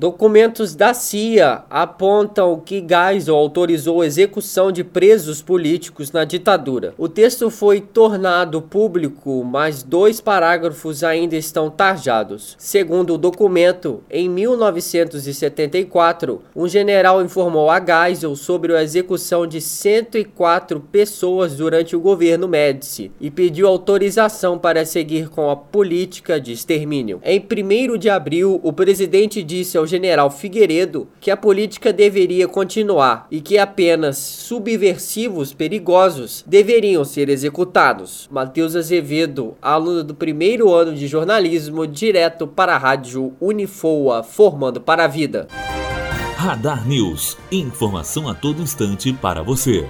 Documentos da CIA apontam que Geisel autorizou a execução de presos políticos na ditadura. O texto foi tornado público, mas dois parágrafos ainda estão tarjados. Segundo o documento, em 1974, um general informou a Geisel sobre a execução de 104 pessoas durante o governo Médici e pediu autorização para seguir com a política de extermínio. Em 1 de abril, o presidente disse ao general Figueiredo que a política deveria continuar e que apenas subversivos perigosos deveriam ser executados. Matheus Azevedo, aluno do primeiro ano de jornalismo, direto para a rádio Unifoa, formando para a vida. Radar News. Informação a todo instante para você.